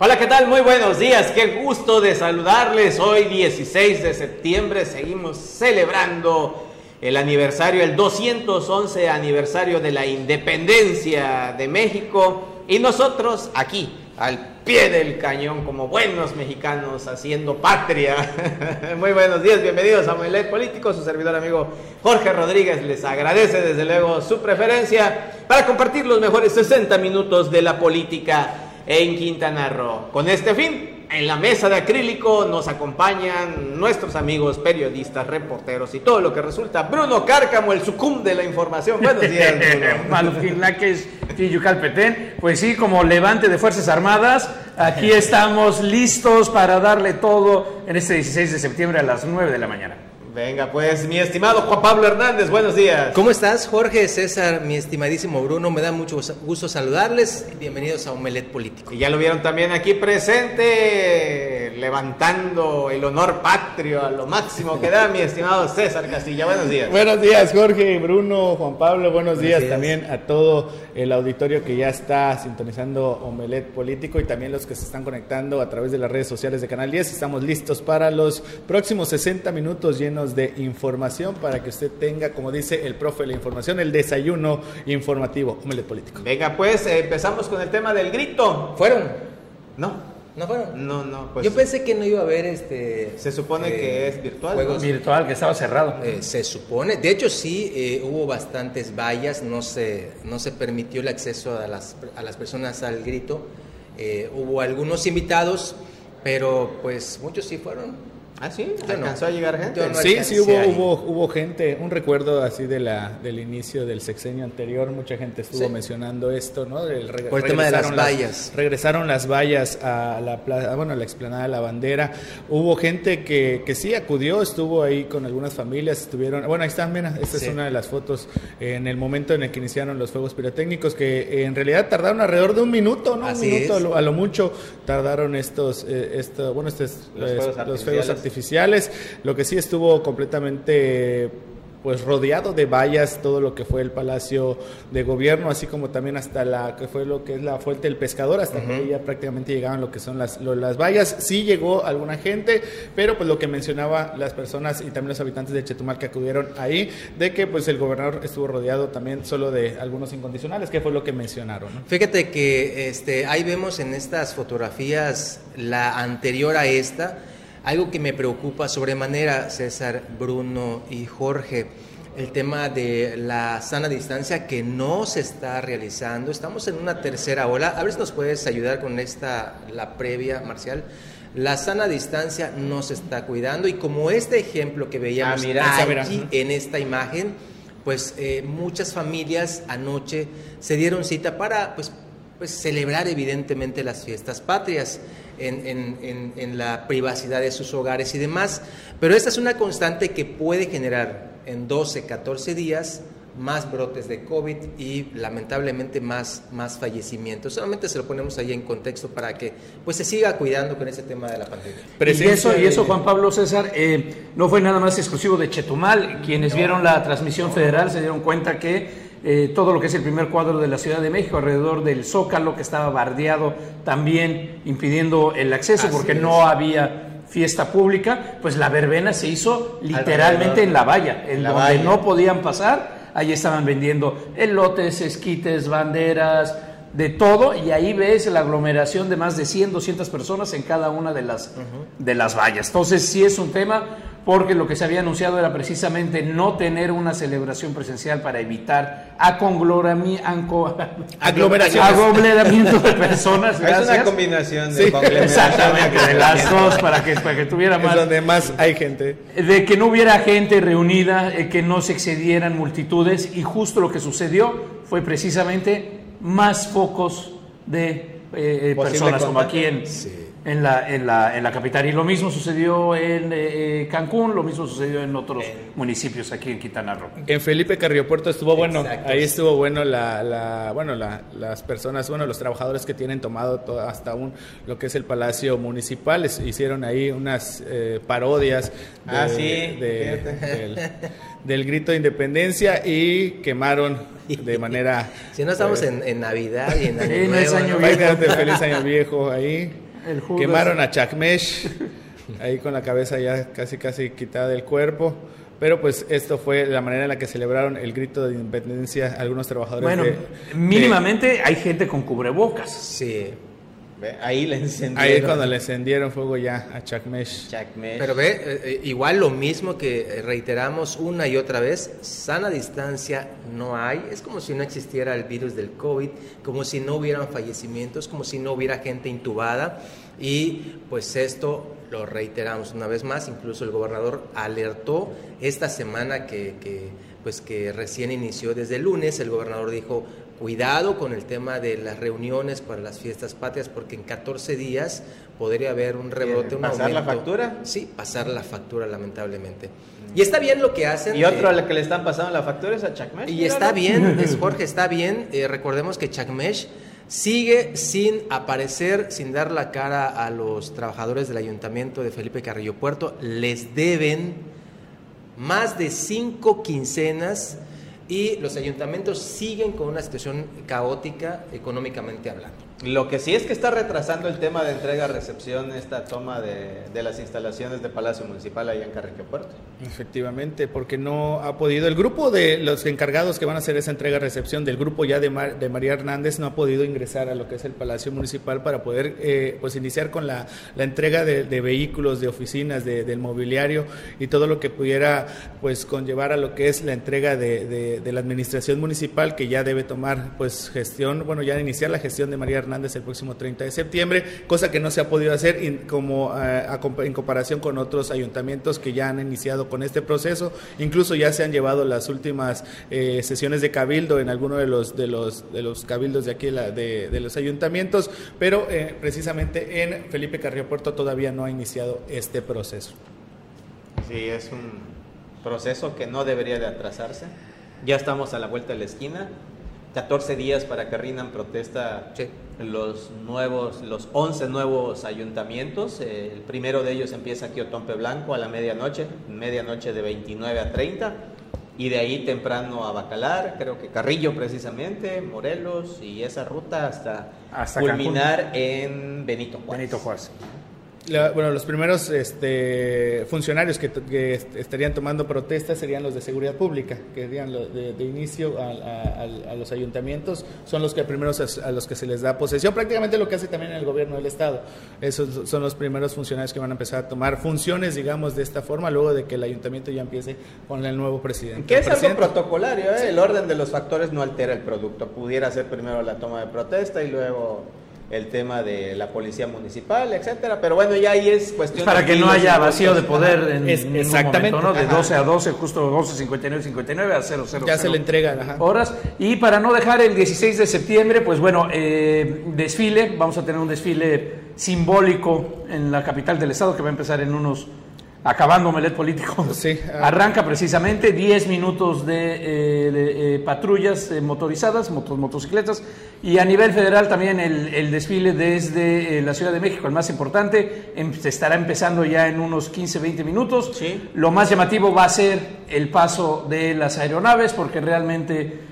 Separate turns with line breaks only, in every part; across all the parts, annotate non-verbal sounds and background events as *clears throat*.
Hola, ¿qué tal? Muy buenos días. Qué gusto de saludarles. Hoy 16 de septiembre seguimos celebrando el aniversario, el 211 aniversario de la independencia de México y nosotros aquí al pie del cañón como buenos mexicanos haciendo patria. *laughs* Muy buenos días, bienvenidos a Melet Político, su servidor amigo Jorge Rodríguez les agradece desde luego su preferencia para compartir los mejores 60 minutos de la política en Quintana Roo. Con este fin, en la mesa de acrílico nos acompañan nuestros amigos periodistas, reporteros y todo lo que resulta. Bruno Cárcamo, el sucum de la información. Buenos *laughs* días, *laughs*
Petén. Pues sí, como levante de Fuerzas Armadas, aquí *laughs* estamos listos para darle todo en este 16 de septiembre a las 9 de la mañana.
Venga, pues, mi estimado Juan Pablo Hernández, buenos días.
¿Cómo estás, Jorge, César, mi estimadísimo Bruno? Me da mucho gusto saludarles. Bienvenidos a Omelet Político.
Y ya lo vieron también aquí presente, levantando el honor patrio a lo máximo que da mi estimado César Castilla. Buenos días.
Buenos días, Jorge, Bruno, Juan Pablo. Buenos, días, también a todo el auditorio que ya está sintonizando Omelet Político y también los que se están conectando a través de las redes sociales de Canal 10. Estamos listos para los próximos 60 minutos llenos de información para que usted tenga, como dice el profe la información, el desayuno informativo. Omelet político.
Venga, pues empezamos con el tema del grito.
¿Fueron?
No.
¿No fueron?
No, no.
Pues, Yo pensé que no iba a haber este.
Se supone que eh, es virtual.
Juegos virtual, que estaba cerrado.
Eh, se supone. De hecho, sí, eh, hubo bastantes vallas. No se, no se permitió el acceso a las, a las personas al grito. hubo algunos invitados, pero pues muchos sí fueron.
¿Ah, sí? ¿Alcanzó a llegar gente?
sí, sí, hubo, hubo, hubo, gente. Un recuerdo así de la, del inicio del sexenio anterior. Mucha gente estuvo mencionando esto, ¿no?
Por el tema de las vallas.
regresaron las vallas a la plaza, bueno, a la explanada de la bandera. Hubo gente que, que sí acudió, estuvo ahí con algunas familias. Estuvieron. Bueno, ahí están, mira, esta es una de las fotos en el momento en el que iniciaron los fuegos pirotécnicos, que en realidad tardaron alrededor de un minuto, ¿no? un minuto a lo, mucho tardaron estos, eh, esto, bueno, estos, los, fuegos, fuegos artificiales artificiales. Lo que sí estuvo completamente pues rodeado de vallas todo lo que fue el palacio de gobierno así como también hasta la que fue lo que es la fuente del pescador hasta que ya prácticamente llegaban lo que son las, las vallas. Sí llegó alguna gente pero pues lo que mencionaba las personas y también los habitantes de Chetumal que acudieron ahí de que pues el gobernador estuvo rodeado también solo de algunos incondicionales que fue lo que mencionaron
fíjate que este ahí vemos en estas fotografías la anterior a esta algo que me preocupa sobremanera, César, Bruno y Jorge, el tema de la sana distancia que no se está realizando. Estamos en una tercera ola. A ver si nos puedes ayudar con esta, la previa, Marcial. La sana distancia no se está cuidando y como este ejemplo que veíamos ah, aquí en esta imagen, pues eh, muchas familias anoche se dieron cita para pues, pues celebrar evidentemente las fiestas patrias en, la privacidad de sus hogares y demás. Pero esta es una constante que puede generar en 12, 14 días más brotes de COVID y lamentablemente más, más fallecimientos. Solamente se lo ponemos ahí en contexto para que pues se siga cuidando con ese tema de la pandemia.
Y eso, y eso Juan Pablo César, eh, no fue nada más exclusivo de Chetumal. Quienes vieron la transmisión federal se dieron cuenta que eh, todo lo que es el primer cuadro de la Ciudad de México, alrededor del Zócalo, que estaba bardeado también, impidiendo el acceso porque no había fiesta pública, pues la verbena se hizo literalmente en la valla, en donde no podían pasar, ahí estaban vendiendo elotes, esquites, banderas, de todo y ahí ves la aglomeración de más de 100, 200 personas en cada una de las, de las vallas. Entonces sí es un tema porque lo que se había anunciado era precisamente no tener una celebración presencial para evitar *laughs* aglomeramiento de *laughs* personas.
Es una combinación de
Exactamente, de las dos para que, para que tuviera más.
Es donde más hay gente.
De que no hubiera gente reunida, eh, que no se excedieran multitudes y justo lo que sucedió fue precisamente más focos de eh, eh, personas como aquí en en la, en la, en la capital. Y lo mismo sucedió en eh, eh, Cancún, lo mismo sucedió en otros municipios aquí en Quintana Roo.
En Felipe Carriopuerto estuvo bueno, ahí estuvo bueno la, la bueno la, las personas, bueno los trabajadores que tienen tomado hasta un lo que es el Palacio Municipal, hicieron ahí unas eh, parodias
ah,
del, grito de independencia y quemaron *laughs* de manera...
si no estamos en, Navidad y en Año Nuevo.
Año Feliz Año Viejo ahí. Quemaron a Chakmesh, ahí con la cabeza ya casi casi quitada del cuerpo. Pero pues esto fue la manera en la que celebraron el grito de independencia algunos trabajadores.
Bueno, mínimamente hay gente con cubrebocas.
Sí.
Ahí le encendieron.
Ahí cuando le encendieron fuego ya a Chakmesh.
Pero ve, eh, eh, igual lo mismo que reiteramos una y otra vez, sana distancia no hay. Es como si no existiera el virus del COVID, como si no hubieran fallecimientos, como si no hubiera gente intubada. Y pues esto lo reiteramos una vez más, incluso el gobernador alertó esta semana que, que, pues que recién inició desde el lunes, el gobernador dijo, cuidado con el tema de las reuniones para las fiestas patrias, porque en 14 días podría haber un rebrote, un
¿Pasar la factura?
Sí, pasar la factura, lamentablemente. Y está bien lo que hacen.
Y otro al que le están pasando la factura es a Chakmesh.
Y está bien, es Jorge, está bien. Eh, recordemos que Chakmesh sigue sin aparecer, sin dar la cara a los trabajadores del ayuntamiento de Felipe Carrillo Puerto. Les deben más de cinco quincenas y los ayuntamientos siguen con una situación caótica económicamente hablando.
Lo que sí es que está retrasando el tema de entrega-recepción, esta toma de, de, las instalaciones de Palacio Municipal allá en Carrique Puerto.
Efectivamente, porque no ha podido. El grupo de los encargados que van a hacer esa entrega-recepción del grupo ya de, de, María Hernández no ha podido ingresar a lo que es el Palacio Municipal para poder eh, pues iniciar con la, la entrega de, vehículos, de oficinas, de, del mobiliario y todo lo que pudiera pues conllevar a lo que es la entrega de, la administración municipal que ya debe tomar pues gestión, bueno, ya iniciar la gestión de María Hernández el próximo 30 de septiembre, cosa que no se ha podido hacer in, como eh, a, en comparación con otros ayuntamientos que ya han iniciado con este proceso, incluso ya se han llevado las últimas eh, sesiones de cabildo en alguno de los de los de los cabildos de aquí la, de, de, los ayuntamientos, pero eh, precisamente en Felipe Carrillo Puerto todavía no ha iniciado este proceso.
Sí, es un proceso que no debería de atrasarse. Ya estamos a la vuelta de la esquina. 14 días para que rindan protesta sí. los nuevos, los 11 nuevos ayuntamientos. El primero de ellos empieza aquí Otompe Blanco a la medianoche, medianoche de 29 a 30. Y de ahí temprano a Bacalar, creo que Carrillo precisamente, Morelos y esa ruta hasta, hasta culminar Cancún. en Benito Juárez.
Benito Juárez.
La, bueno, los primeros este, funcionarios que, que, estarían tomando protestas serían los de seguridad pública, que serían de, de, inicio a, a, a, los ayuntamientos, son los que primeros a los que se les da posesión, prácticamente lo que hace también el gobierno del Estado. Esos son los primeros funcionarios que van a empezar a tomar funciones, digamos, de esta forma, luego de que el ayuntamiento ya empiece con el nuevo presidente.
Que es
presidente?
algo protocolario, ¿eh? el orden de los factores no altera el producto. Pudiera ser primero la toma de protesta y luego el tema de la policía municipal, etcétera, pero bueno, ya ahí es cuestión
para que no haya vacío de poder en,
es, exactamente
momento, ¿no? de 12 a 12, justo 12 59 59 a 0 0
ya 0, se le entrega ajá.
horas. Y para no dejar el 16 de septiembre, pues bueno, eh, desfile, vamos a tener un desfile simbólico en la capital del estado que va a empezar en unos acabando melet político,
sí,
uh, arranca precisamente 10 minutos de, eh, de eh, patrullas eh, motorizadas, motos, motocicletas, y a nivel federal también el, el desfile desde la Ciudad de México, el más importante, em, se estará empezando ya en unos 15, 20 minutos.
Sí.
Lo más llamativo va a ser el paso de las aeronaves, porque realmente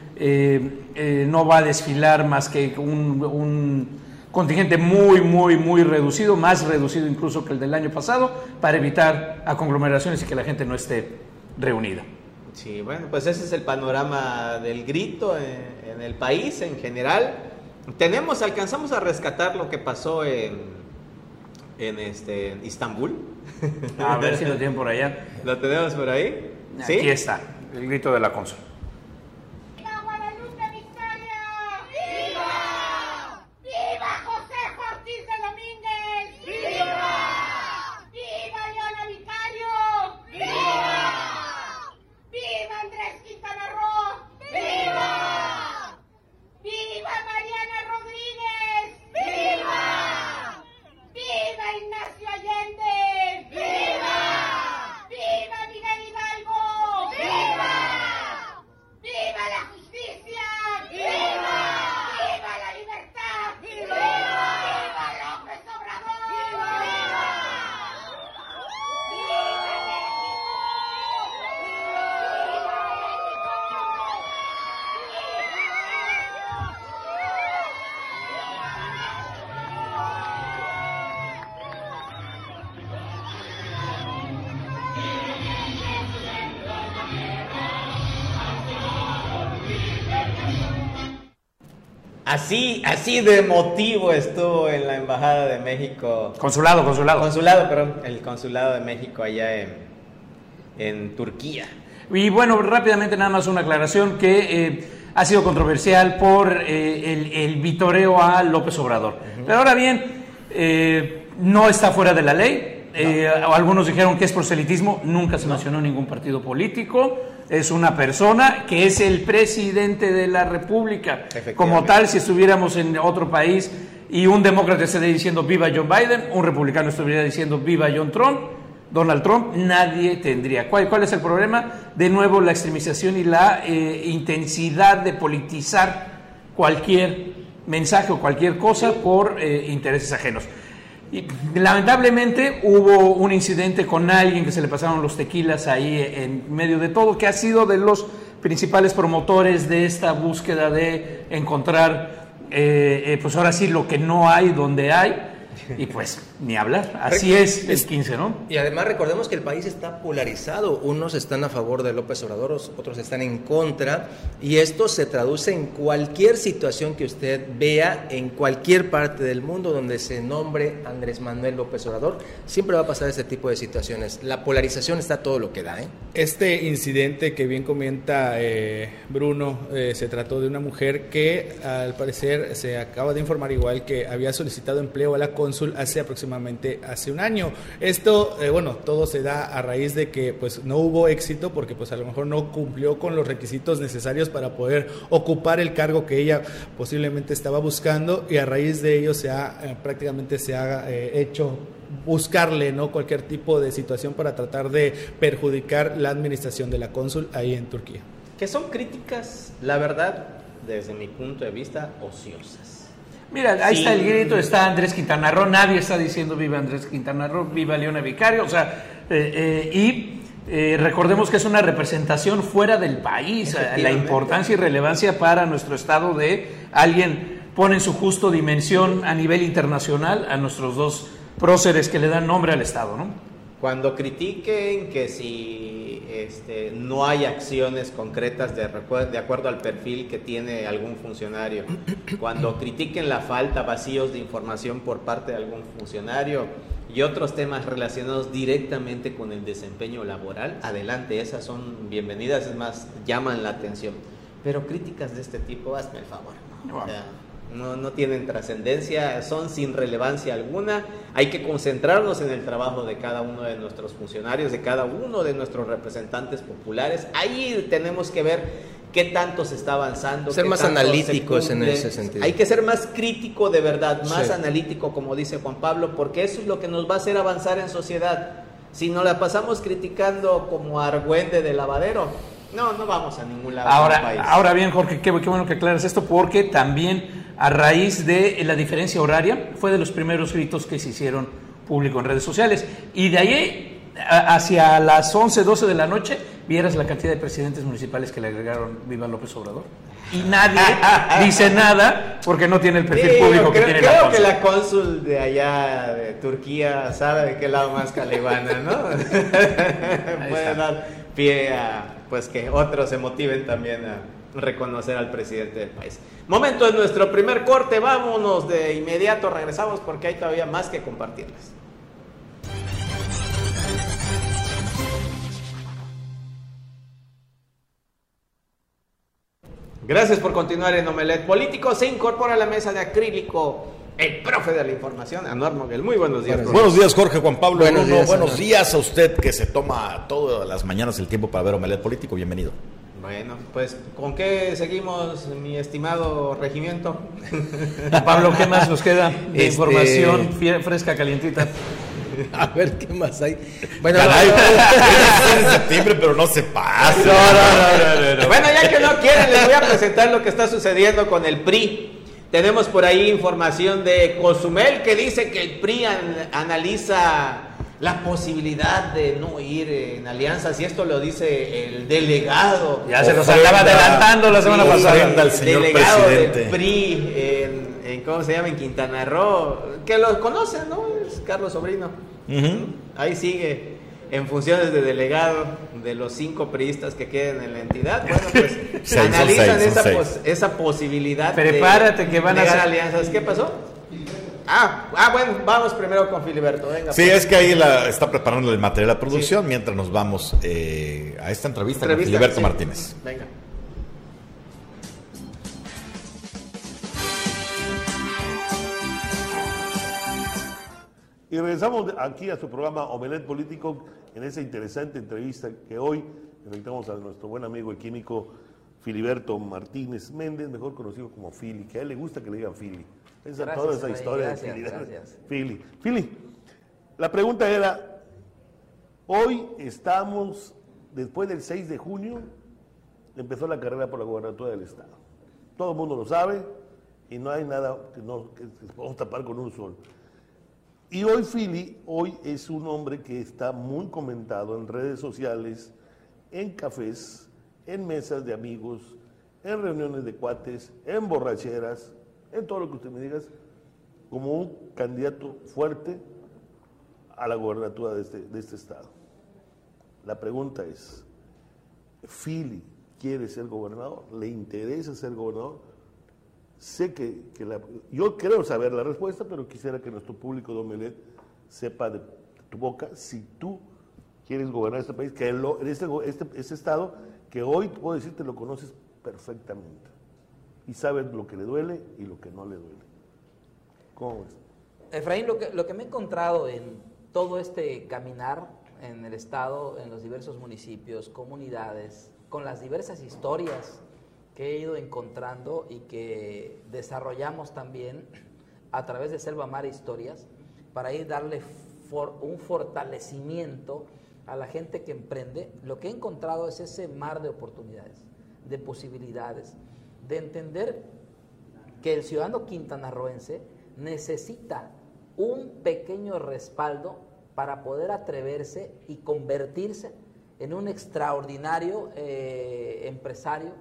no va a desfilar más que un, un contingente muy, muy, muy reducido, más reducido incluso que el del año pasado, para evitar a conglomeraciones y que la gente no esté reunida.
Sí, bueno, pues ese es el panorama del grito en, en el país en general. Tenemos, alcanzamos a rescatar lo que pasó en, en, este, en Istambul.
A ver si lo tienen por allá. *laughs*
¿Lo tenemos por ahí?
¿Sí? Aquí está, el grito de la consul.
Así, así de motivo estuvo en la Embajada de México.
Consulado, consulado.
Consulado, perdón, el Consulado de México allá en, en Turquía.
Y bueno, rápidamente nada más una aclaración que eh, ha sido controversial por eh, el, el, vitoreo a López Obrador. Pero ahora bien, eh, no está fuera de la ley. algunos dijeron que es proselitismo, nunca se mencionó ningún partido político es una persona que es el presidente de la República. Como tal, si estuviéramos en otro país y un demócrata estaría diciendo viva John Biden, un republicano estuviera diciendo viva John Trump, Donald Trump, nadie tendría. ¿Cuál, cuál es el problema? De nuevo, la extremización y la eh, intensidad de politizar cualquier mensaje o cualquier cosa por eh, intereses ajenos. Y, lamentablemente hubo un incidente con alguien que se le pasaron los tequilas ahí en medio de todo, que ha sido de los principales promotores de esta búsqueda de encontrar, eh, eh, pues ahora sí, lo que no hay donde hay. Y pues, ni hablar. Así es el 15, ¿no?
Y además recordemos que el país está polarizado. Unos están a favor de López Obrador, otros están en contra. Y esto se traduce en cualquier situación que usted vea en cualquier parte del mundo donde se nombre Andrés Manuel López Obrador. Siempre va a pasar este tipo de situaciones. La polarización está todo lo que da. ¿eh?
Este incidente que bien comenta eh, Bruno, eh, se trató de una mujer que al parecer se acaba de informar igual que había solicitado empleo a la cónsul hace aproximadamente hace un año. Esto, eh, bueno, todo se da a raíz de que pues no hubo éxito porque pues a lo mejor no cumplió con los requisitos necesarios para poder ocupar el cargo que ella posiblemente estaba buscando y a raíz de ello se ha eh, prácticamente se ha eh, hecho buscarle no cualquier tipo de situación para tratar de perjudicar la administración de la cónsul ahí en Turquía.
Que son críticas, la verdad, desde mi punto de vista, ociosas.
Mira, ahí está el grito, está Andrés Quintana Roo, nadie está diciendo viva Andrés Quintana Roo, viva Leona Vicario, o sea, eh, eh, y eh, recordemos que es una representación fuera del país, la importancia y relevancia para nuestro Estado de alguien pone en su justo dimensión a nivel internacional a nuestros dos próceres que le dan nombre al Estado, ¿no?
Cuando critiquen que si este, no hay acciones concretas de, de, acuerdo al perfil que tiene algún funcionario, cuando critiquen la falta, vacíos de información por parte de algún funcionario y otros temas relacionados directamente con el desempeño laboral, adelante, esas son bienvenidas, es más, llaman la atención. Pero críticas de este tipo, hazme el favor. ¿no? No, no tienen trascendencia, son sin relevancia alguna. Hay que concentrarnos en el trabajo de cada uno de nuestros funcionarios, de cada uno de nuestros representantes populares. Ahí tenemos que ver qué tanto se está avanzando.
Ser más analíticos en ese sentido.
Hay que ser más crítico de verdad, más analítico, como dice Juan Pablo, porque eso es lo que nos va a hacer avanzar en sociedad. Si nos la pasamos criticando como argüende de lavadero, no, no vamos a ningún lado.
Ahora, ahora bien, Jorge, qué, qué bueno que aclares esto, porque también a raíz de la diferencia horaria, fue de los primeros gritos que se hicieron público en redes sociales. Y de ahí, hacia las 11, 12 de la noche, vieras la cantidad de presidentes municipales que le agregaron Viva López Obrador. Y nadie *laughs* dice nada porque no tiene el perfil público que tiene
creo que la cónsul de allá de Turquía sabe de qué lado más calibana, ¿no? *laughs* *laughs* Puede dar pie a pues que otros se motiven también a reconocer al presidente del país. Momento de nuestro primer corte, vámonos de inmediato, regresamos porque hay todavía más que compartirles. Gracias por continuar en Omelet Político. Se incorpora a la mesa de acrílico el profe de la información, Anuar Moguel. Muy buenos días.
Buenos, días, Jorge Juan Pablo. Buenos, días, buenos días a usted que se toma todas las mañanas el tiempo para ver Omelet Político. Bienvenido.
Bueno, pues ¿con qué seguimos, mi estimado regimiento? *laughs*
Pablo, ¿qué más nos queda de este... información fresca, calientita? *laughs*
A ver, ¿qué más hay?
Bueno, Caray, no, *laughs* en septiembre, pero no se pasa.
No, no, bueno, ya que no quieren, les voy a presentar lo que está sucediendo con el PRI. Tenemos por ahí información de Cozumel que dice que el PRI an analiza la posibilidad de no ir en alianzas, y esto lo dice el delegado.
Ya se nos andaba adelantando la semana pasada.
El delegado presidente. del PRI en, en, ¿cómo se llama? En Quintana Roo, que lo conocen, ¿no? Es Carlos Sobrino. Uh -huh. Ahí sigue. en funciones de delegado de los cinco priistas que queden en la entidad, bueno, *laughs* pues analizan esa, posibilidad
Prepárate que van a hacer
alianzas. ¿Qué pasó? Ah, ah, bueno, vamos primero con Filiberto. Venga,
sí, pues. es que ahí la, está preparando el material de producción mientras nos vamos eh, a esta entrevista, con Filiberto Martínez. Venga.
Y regresamos aquí a su programa Omelet Político en esa interesante entrevista que hoy invitamos a nuestro buen amigo y químico Filiberto Martínez Méndez, mejor conocido como Fili, que a él le gusta que le digan Fili. Esa toda esa historia de Fili. Fili. Fili, la pregunta era, hoy estamos, después del 6 de junio, empezó la carrera por la gobernatura del Estado. Todo el mundo lo sabe y no hay nada que, no, que podamos tapar con un sol. Y hoy Philly, hoy es un hombre que está muy comentado en redes sociales, en cafés, en mesas de amigos, en reuniones de cuates, en borracheras, en todo lo que usted me diga, como un candidato fuerte a la gobernatura de este, de este estado. La pregunta es, ¿Philly quiere ser gobernador? ¿Le interesa ser gobernador? Sé que, la, yo creo saber la respuesta, pero quisiera que nuestro público de sepa de, tu boca si tú quieres gobernar este país, que este, este, este, estado que hoy puedo decirte lo conoces perfectamente y sabes lo que le duele y lo que no le duele. ¿Cómo es?
Efraín, lo que, lo que me he encontrado en todo este caminar en el estado, en los diversos municipios, comunidades, con las diversas historias que he ido encontrando y que desarrollamos también a través de Selva Mar Historias para ir darle un fortalecimiento a la gente que emprende, lo que he encontrado es ese mar de oportunidades, de posibilidades, de entender que el ciudadano quintanarroense necesita un pequeño respaldo para poder atreverse y convertirse en un extraordinario eh, empresario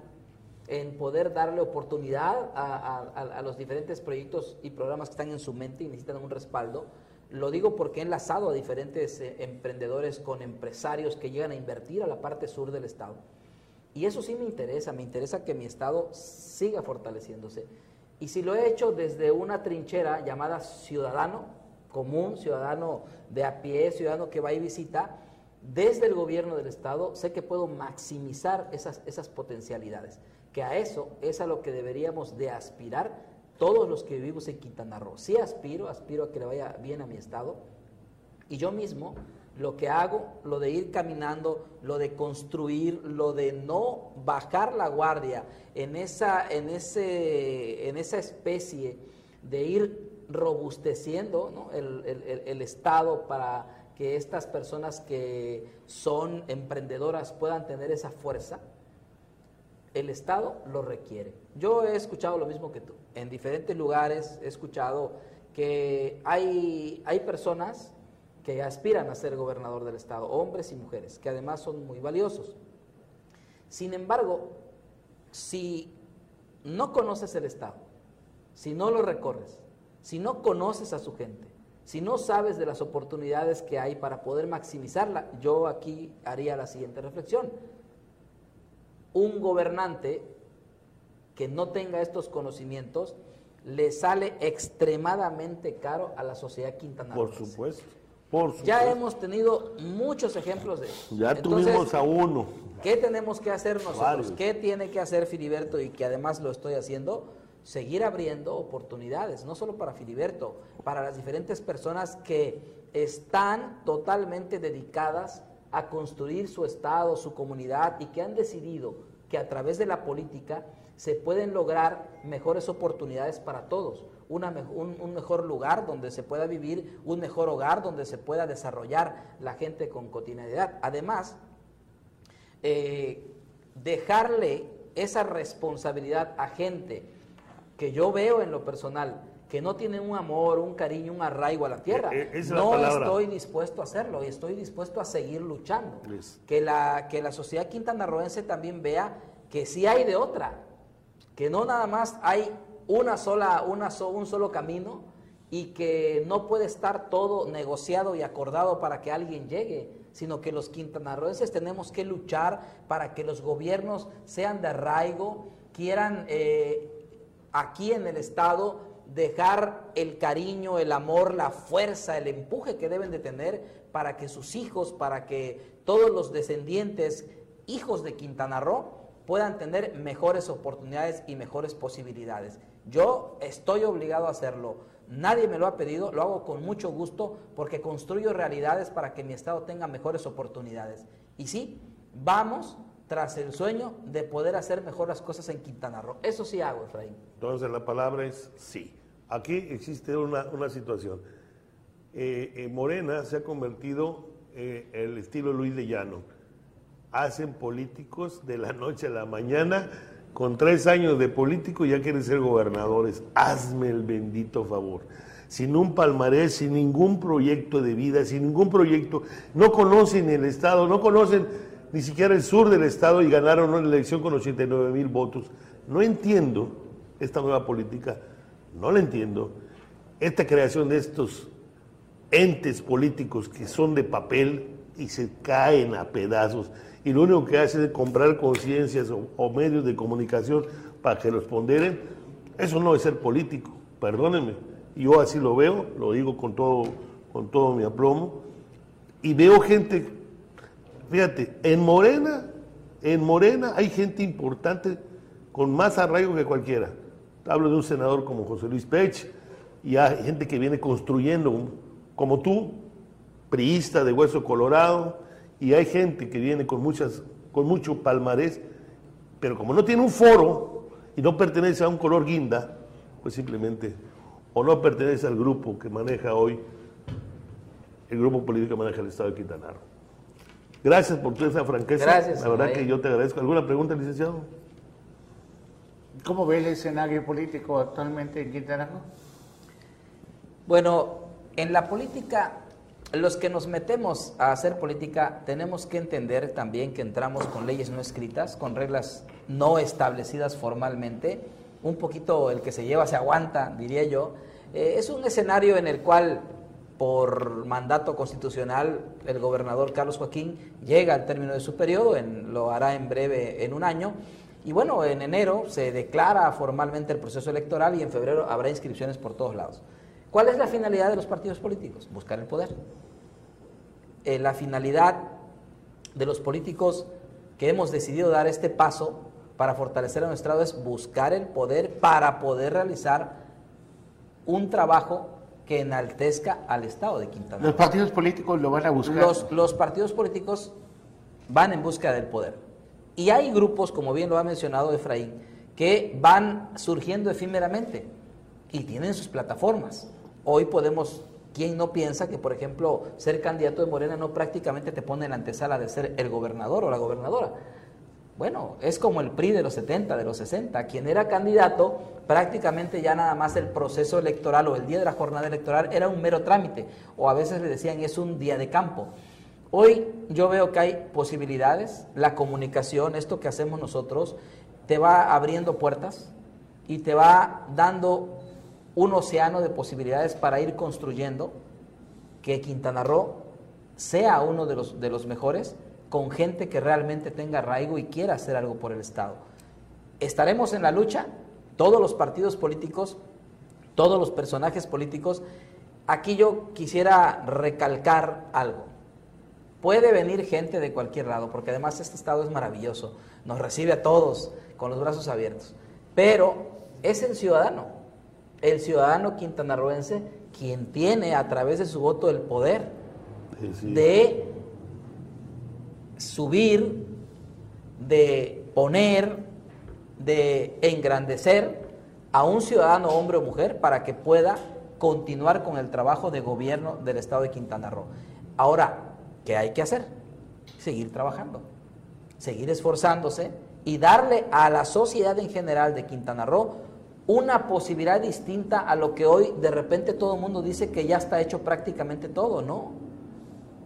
en poder darle oportunidad a, los diferentes proyectos y programas que están en su mente y necesitan un respaldo. Lo digo porque he enlazado a diferentes eh, emprendedores con empresarios que llegan a invertir a la parte sur del estado. Y eso sí me interesa, me interesa que mi estado siga fortaleciéndose. Y si lo he hecho desde una trinchera llamada ciudadano común, ciudadano de a pie, ciudadano que va y visita, desde el gobierno del estado sé que puedo maximizar esas, esas potencialidades que a eso es a lo que deberíamos de aspirar todos los que vivimos en Quintana Roo. Sí aspiro, aspiro a que le vaya bien a mi estado. Y yo mismo lo que hago, lo de ir caminando, lo de construir, lo de no bajar la guardia en esa, en ese, en esa especie de ir robusteciendo el Estado para que estas personas que son emprendedoras puedan tener esa fuerza el Estado lo requiere. Yo he escuchado lo mismo que tú. En diferentes lugares he escuchado que hay, hay personas que aspiran a ser gobernador del Estado, hombres y mujeres, que además son muy valiosos. Sin embargo, si no conoces el Estado, si no lo recorres, si no conoces a su gente, si no sabes de las oportunidades que hay para poder maximizarla, yo aquí haría la siguiente reflexión un gobernante que no tenga estos conocimientos le sale extremadamente caro a la sociedad quintana.
Por supuesto, por.
Ya hemos tenido muchos ejemplos de
eso. Ya tuvimos a uno.
¿Qué tenemos que hacer nosotros? ¿Qué tiene que hacer Filiberto y que además lo estoy haciendo? Seguir abriendo oportunidades, no solo para Filiberto, para las diferentes personas que están totalmente dedicadas a construir su estado, su comunidad y que han decidido que a través de la política se pueden lograr mejores oportunidades para todos, un, mejor lugar donde se pueda vivir, un mejor hogar donde se pueda desarrollar la gente con cotidianidad. Además, eh, dejarle esa responsabilidad a gente que yo veo en lo personal, que no tiene un amor, un cariño, un arraigo a la tierra. Eh, eh, no estoy dispuesto a hacerlo y estoy dispuesto a seguir luchando. Que la, que la sociedad quintanarroense también vea que sí hay de otra, que no nada más hay una sola, una un solo camino y que no puede estar todo negociado y acordado para que alguien llegue, sino que los quintanarroenses tenemos que luchar para que los gobiernos sean de arraigo, quieran eh, aquí en el Estado dejar el cariño, el amor, la fuerza, el empuje que deben de tener para que sus hijos, para que todos los descendientes, hijos de Quintana Roo, puedan tener mejores oportunidades y mejores posibilidades. Yo estoy obligado a hacerlo. Nadie me lo ha pedido, lo hago con mucho gusto porque construyo realidades para que mi estado tenga mejores oportunidades. Y sí, vamos tras el sueño de poder hacer mejor las cosas en Quintana Roo. Eso sí hago, Efraín.
Entonces la palabra es sí. Aquí existe una, situación. Eh, eh, Morena se ha convertido en eh, el estilo Luis de Llano. Hacen políticos de la noche a la mañana, con tres años de político ya quieren ser gobernadores. Hazme el bendito favor. Sin un palmarés, sin ningún proyecto de vida, sin ningún proyecto. No conocen el Estado, no conocen ni siquiera el sur del Estado y ganaron una elección con 89 mil votos. No entiendo esta nueva política no la entiendo, esta creación de estos entes políticos que son de papel y se caen a pedazos y lo único que hacen es comprar conciencias o, medios de comunicación para que los ponderen, eso no es ser político, perdónenme. Yo así lo veo, lo digo con todo, con todo mi aplomo, y veo gente, fíjate, en Morena, en Morena hay gente importante con más arraigo que cualquiera. Hablo de un senador como José Luis Pech y hay gente que viene construyendo, como tú, priista de hueso colorado, y hay gente que viene con, muchas, con mucho palmarés, pero como no tiene un foro y no pertenece a un color guinda, pues simplemente o no pertenece al grupo que maneja hoy, el grupo político que maneja el Estado de Quintana Roo. Gracias por toda esa franqueza.
Gracias.
La verdad que yo te agradezco. ¿Alguna pregunta, licenciado?
¿Cómo ve el escenario político actualmente en Quintana Roo?
Bueno, en la política, los que nos metemos a hacer política tenemos que entender también que entramos con leyes no escritas, con reglas no establecidas formalmente. Un poquito el que se lleva se aguanta, diría yo. Eh, es un escenario en el cual, por mandato constitucional, el gobernador Carlos Joaquín llega al término de su periodo, lo hará en breve, en un año y bueno, en enero se declara formalmente el proceso electoral y en febrero habrá inscripciones por todos lados. ¿Cuál es la finalidad de los partidos políticos? Buscar el poder. Eh, la finalidad de los políticos que hemos decidido dar este paso para fortalecer a nuestro Estado es buscar el poder para poder realizar un trabajo que enaltezca al Estado de Quintana
Los partidos políticos lo van a buscar.
Los, los partidos políticos van en busca del poder. Y hay grupos, como bien lo ha mencionado Efraín, que van surgiendo efímeramente y tienen sus plataformas. Hoy podemos, ¿quién no piensa que, por ejemplo, ser candidato de Morena no prácticamente te pone en la antesala de ser el gobernador o la gobernadora? Bueno, es como el PRI de los 70, de los 60. Quien era candidato, prácticamente ya nada más el proceso electoral o el día de la jornada electoral era un mero trámite, o a veces le decían es un día de campo. Hoy yo veo que hay posibilidades, la comunicación, esto que hacemos nosotros, te va abriendo puertas y te va dando un océano de posibilidades para ir construyendo que Quintana Roo sea uno de los, de los mejores con gente que realmente tenga arraigo y quiera hacer algo por el Estado. Estaremos en la lucha, todos los partidos políticos, todos los personajes políticos. Aquí yo quisiera recalcar algo. Puede venir gente de cualquier lado, porque además este estado es maravilloso, nos recibe a todos con los brazos abiertos, pero es el ciudadano, el ciudadano quintanarroense quien tiene a través de su voto el poder de subir, de poner, de engrandecer a un ciudadano hombre o mujer para que pueda continuar con el trabajo de gobierno del estado de Quintana Roo. Ahora, ¿Qué hay que hacer? Seguir trabajando, seguir esforzándose y darle a la sociedad en general de Quintana Roo una posibilidad distinta a lo que hoy de repente todo el mundo dice que ya está hecho prácticamente todo, ¿no?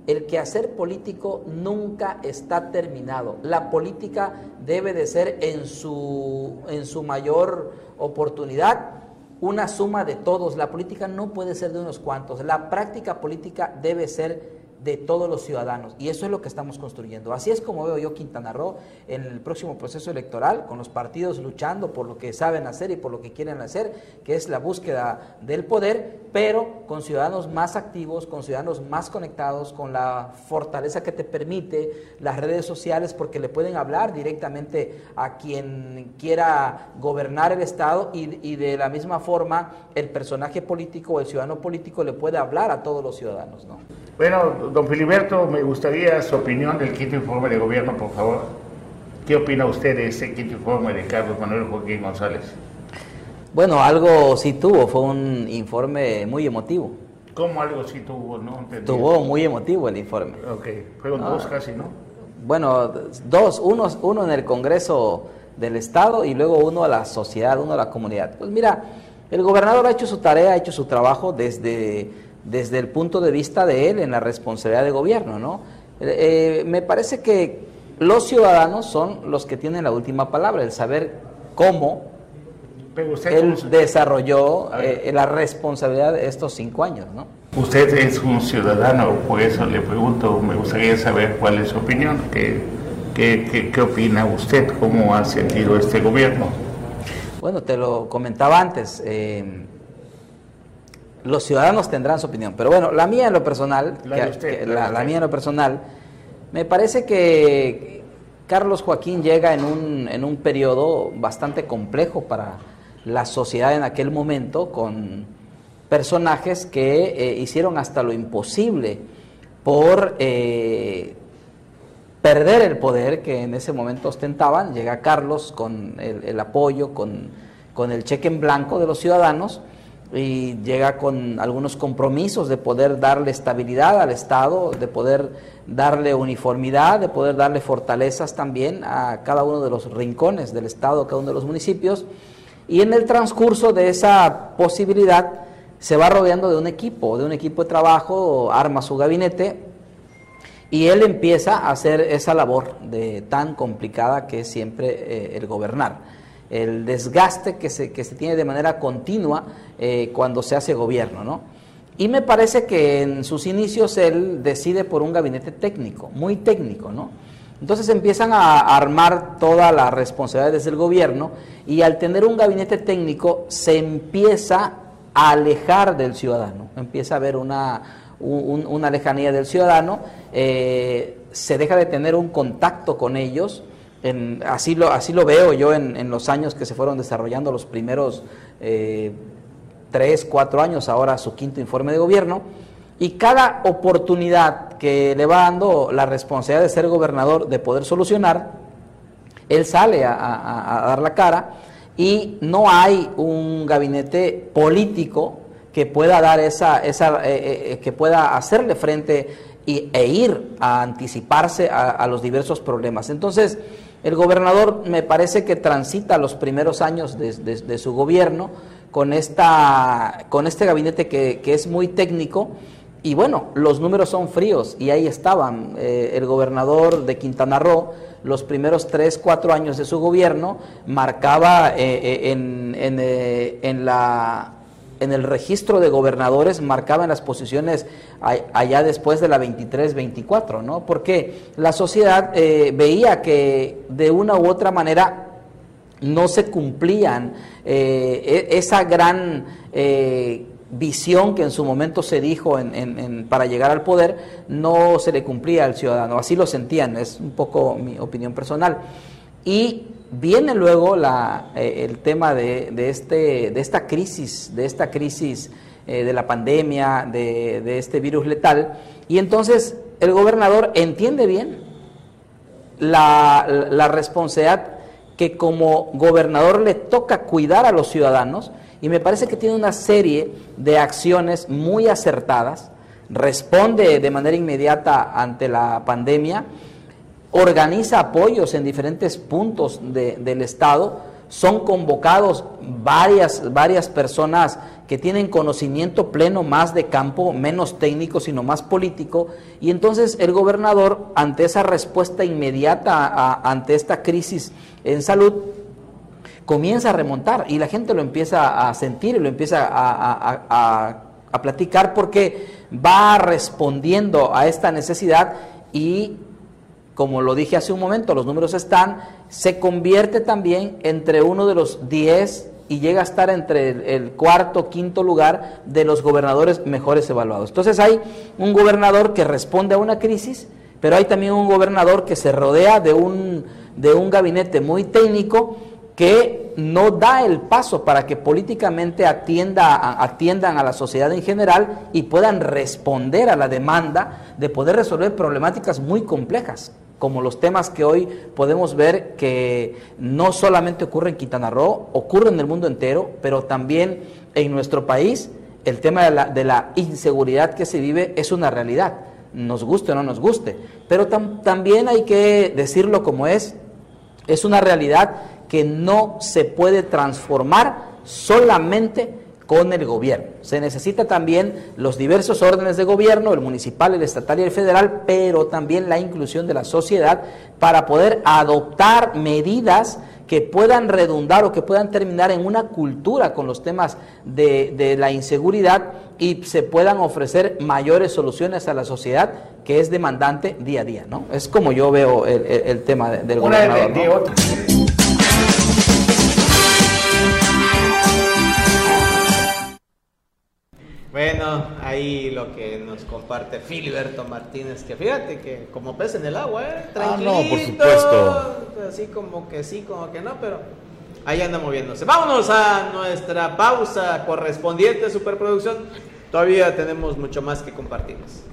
El quehacer político nunca está terminado. La política debe de ser en su, en su mayor oportunidad una suma de todos. La política no puede ser de unos cuantos. La práctica política debe ser de todos los ciudadanos. Y eso es lo que estamos construyendo. Así es como veo yo Quintana Roo en el próximo proceso electoral, con los partidos luchando por lo que saben hacer y por lo que quieren hacer, que es la búsqueda del poder, pero con ciudadanos más activos, con ciudadanos más conectados, con la fortaleza que te permite las redes sociales, porque le pueden hablar directamente a quien quiera gobernar el Estado y, y de la misma forma el personaje político o el ciudadano político le puede hablar a todos los ciudadanos. ¿no?
Bueno, don Filiberto, me gustaría su opinión del quinto informe de gobierno, por favor. ¿Qué opina usted de ese quinto informe de Carlos Manuel Joaquín González?
Bueno, algo sí tuvo, fue un informe muy emotivo.
¿Cómo algo sí tuvo? No
Tuvo muy emotivo el informe.
Ok, fueron dos casi, ¿no?
Bueno, dos, uno, uno en el Congreso del Estado y luego uno a la sociedad, uno a la comunidad. Pues mira, el gobernador ha hecho su tarea, ha hecho su trabajo desde desde el punto de vista de él en la responsabilidad de gobierno, ¿no? Eh, me parece que los ciudadanos son los que tienen la última palabra, el saber cómo él desarrolló eh, la responsabilidad de estos cinco años, ¿no?
Usted es un ciudadano, por eso le pregunto, me gustaría saber cuál es su opinión, qué, qué, qué opina usted, cómo ha sentido este gobierno.
Bueno, te lo comentaba antes. Eh, los ciudadanos tendrán su opinión. Pero bueno, la mía en lo personal, la, mía en lo personal, me parece que Carlos Joaquín llega en un, en un periodo bastante complejo para la sociedad en aquel momento, con personajes que eh, hicieron hasta lo imposible por eh, perder el poder que en ese momento ostentaban. Llega Carlos con el, apoyo, con, con el cheque en blanco de los ciudadanos y llega con algunos compromisos de poder darle estabilidad al Estado, de poder darle uniformidad, de poder darle fortalezas también a cada uno de los rincones del Estado, a cada uno de los municipios. Y en el transcurso de esa posibilidad se va rodeando de un equipo, de un equipo de trabajo, arma su gabinete y él empieza a hacer esa labor de tan complicada que es siempre eh, el gobernar el desgaste que se, que se tiene de manera continua eh, cuando se hace gobierno, ¿no? Y me parece que en sus inicios él decide por un gabinete técnico, muy técnico, ¿no? Entonces empiezan a armar todas las responsabilidades del gobierno y al tener un gabinete técnico se empieza a alejar del ciudadano, empieza a haber una, una lejanía del ciudadano, eh, se deja de tener un contacto con ellos, así, lo, así lo veo yo en, los años que se fueron desarrollando, los primeros eh, tres, cuatro años, ahora su quinto informe de gobierno, y cada oportunidad que le va dando la responsabilidad de ser gobernador, de poder solucionar, él sale a, dar la cara y no hay un gabinete político que pueda dar esa, esa eh, eh, que pueda hacerle frente e ir a anticiparse a, los diversos problemas. Entonces, el gobernador me parece que transita los primeros años de, su gobierno con, esta, con este gabinete que, es muy técnico y bueno, los números son fríos y ahí estaban. Eh, el gobernador de Quintana Roo, los primeros tres, cuatro años de su gobierno, marcaba eh, eh, en, en la en el registro de gobernadores marcaban las posiciones allá después de la 23-24, ¿no? Porque la sociedad eh, veía que de una u otra manera no se cumplían eh, e, esa gran eh, visión que en su momento se dijo para llegar al poder, no se le cumplía al ciudadano. Así lo sentían, es un poco mi opinión personal. Y Viene luego la, eh, el tema de, de, este, de esta crisis, de esta crisis eh, de la pandemia, de, de, este virus letal, y entonces el gobernador entiende bien la, la responsabilidad que como gobernador le toca cuidar a los ciudadanos, y me parece que tiene una serie de acciones muy acertadas, responde de manera inmediata ante la pandemia, organiza apoyos en diferentes puntos del Estado, son convocados varias, varias personas que tienen conocimiento pleno más de campo, menos técnico, sino más político, y entonces el gobernador, ante esa respuesta inmediata ante esta crisis en salud, comienza a remontar y la gente lo empieza a sentir y lo empieza a, a platicar porque va respondiendo a esta necesidad y como lo dije hace un momento, los números están, se convierte también entre uno de los 10 y llega a estar entre el, cuarto, quinto lugar de los gobernadores mejores evaluados. Entonces hay un gobernador que responde a una crisis, pero hay también un gobernador que se rodea de un, de un gabinete muy técnico que no da el paso para que políticamente atienda, atiendan a la sociedad en general y puedan responder a la demanda de poder resolver problemáticas muy complejas como los temas que hoy podemos ver que no solamente ocurre en Quintana Roo, ocurre en el mundo entero, pero también en nuestro país el tema de la, de la inseguridad que se vive es una realidad, nos guste o no nos guste, pero también hay que decirlo como es, es una realidad que no se puede transformar solamente con el gobierno. Se necesita también los diversos órdenes de gobierno, el municipal, el estatal y el federal, pero también la inclusión de la sociedad para poder adoptar medidas que puedan redundar o que puedan terminar en una cultura con los temas de, la inseguridad y se puedan ofrecer mayores soluciones a la sociedad que es demandante día a día. ¿no? Es como yo veo el, tema del gobernador.
Bueno, ahí lo que nos comparte Filiberto Martínez, que fíjate que como pez en el agua, ¿eh? Tranquilito,
ah, no, por supuesto.
Así como que sí, como que no, pero ahí anda moviéndose. Vámonos a nuestra pausa correspondiente superproducción. Todavía tenemos mucho más que compartirles.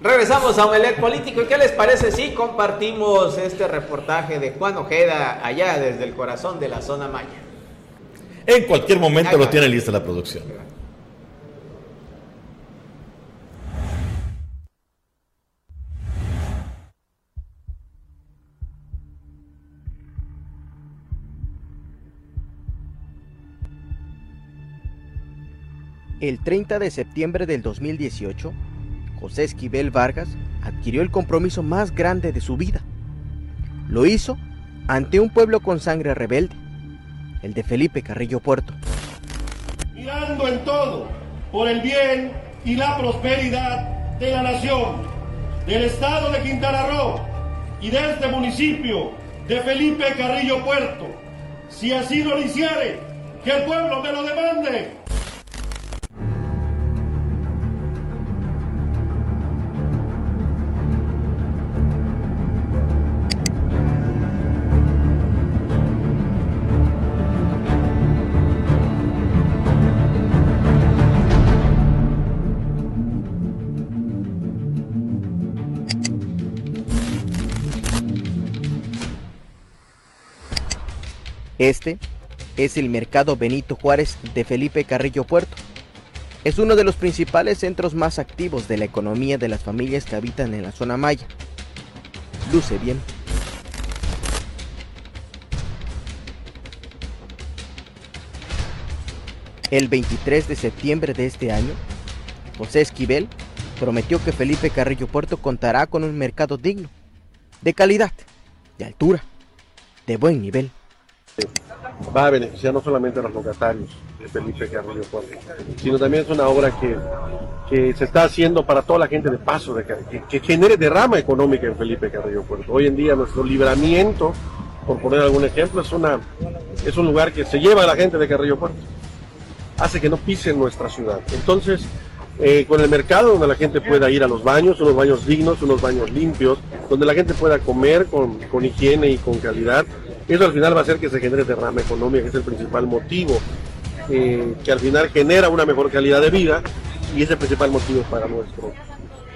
Regresamos a Omelet Político. ¿Y qué les parece si compartimos este reportaje de Juan Ojeda allá desde el corazón de la zona Maya?
En cualquier momento lo tiene lista la producción.
El 30 de septiembre del 2018, José Esquivel Vargas adquirió el compromiso más grande de su vida. Lo hizo ante un pueblo con sangre rebelde, el de Felipe Carrillo Puerto.
Mirando en todo por el bien y la prosperidad de la nación, del estado de Quintana Roo y de este municipio de Felipe Carrillo Puerto, si así lo hiciere, que el pueblo me lo demande.
Este es el Mercado Benito Juárez de Felipe Carrillo Puerto. Es uno de los principales centros más activos de la economía de las familias que habitan en la zona maya. Luce bien. El 23 de septiembre de este año, José Esquivel prometió que Felipe Carrillo Puerto contará con un mercado digno, de calidad, de altura, de buen nivel
va a beneficiar no solamente a los locatarios de Felipe Carrillo Puerto, sino también es una obra que, que se está haciendo para toda la gente de paso, de, que, que, genere derrama económica en Felipe Carrillo Puerto. Hoy en día nuestro libramiento, por poner algún ejemplo, es, una, es un lugar que se lleva a la gente de Carrillo Puerto, hace que no pisen nuestra ciudad. Entonces, eh, con el mercado donde la gente pueda ir a los baños, unos baños dignos, unos baños limpios, donde la gente pueda comer con, con higiene y con calidad, eso al final va a hacer que se genere derrama económica, que es el principal motivo, eh, que al final genera una mejor calidad de vida y es el principal motivo para nuestro,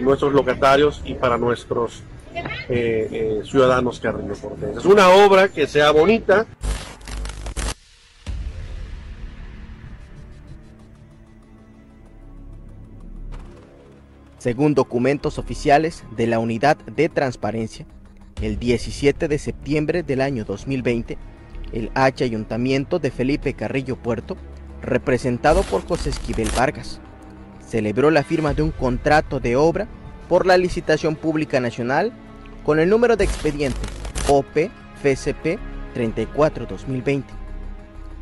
nuestros locatarios y para nuestros eh, eh, ciudadanos arreglan Es una obra que sea bonita.
Según documentos oficiales de la Unidad de Transparencia, el 17 de septiembre del año 2020, el H Ayuntamiento de Felipe Carrillo Puerto, representado por José Esquivel Vargas, celebró la firma de un contrato de obra por la licitación pública nacional con el número de expediente OP FCP 34-2020.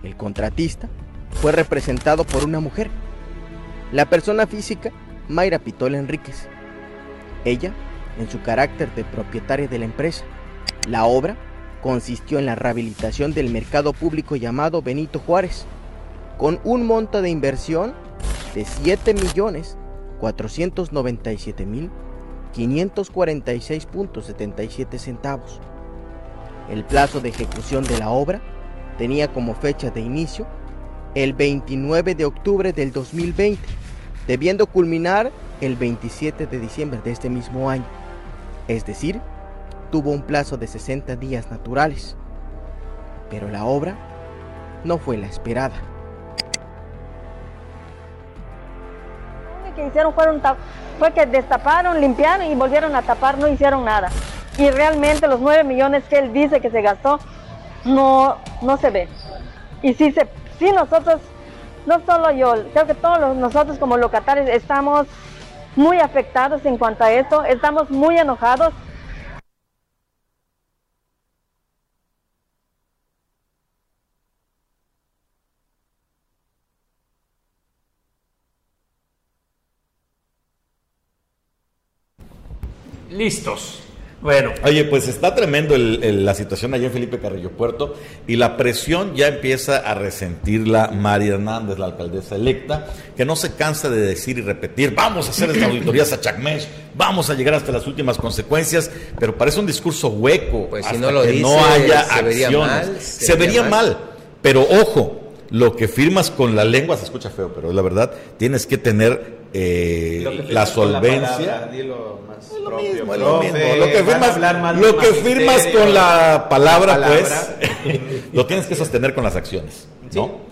El contratista fue representado por una mujer, la persona física Mayra Pitola Enríquez. Ella, en su carácter de propietaria de la empresa. La obra consistió en la rehabilitación del mercado público llamado Benito Juárez, con un monto de inversión de 7 millones 497 mil 546.77 centavos. El plazo de ejecución de la obra tenía como fecha de inicio el 29 de octubre del 2020, debiendo culminar el 27 de diciembre de este mismo año. Es decir, tuvo un plazo de 60 días naturales. Pero la obra no fue la esperada.
Lo que hicieron fueron fue que destaparon, limpiaron y volvieron a tapar, no hicieron nada. Y realmente los 9 millones que él dice que se gastó no, no se ve. Y si, se, si nosotros, no solo yo, creo que todos nosotros como locatarios estamos muy afectados en cuanto a esto, estamos muy enojados
Listos. Bueno.
Oye, pues está tremendo la situación allá en Felipe Carrillo Puerto y la presión ya empieza a resentirla María Hernández, la alcaldesa electa, que no se cansa de decir y repetir, vamos a hacer las *clears throat* auditorías a Chacmesh, vamos a llegar hasta las últimas consecuencias, pero parece un discurso hueco,
pues si no lo que no haya se Vería mal,
se, vería mal, pero ojo, lo que firmas con la lengua se escucha feo, pero la verdad tienes que tener eh, la solvencia.
lo mismo, lo que
firmas, lo que firmas con la palabra, pues, *laughs* lo tienes que sostener con las acciones, ¿no?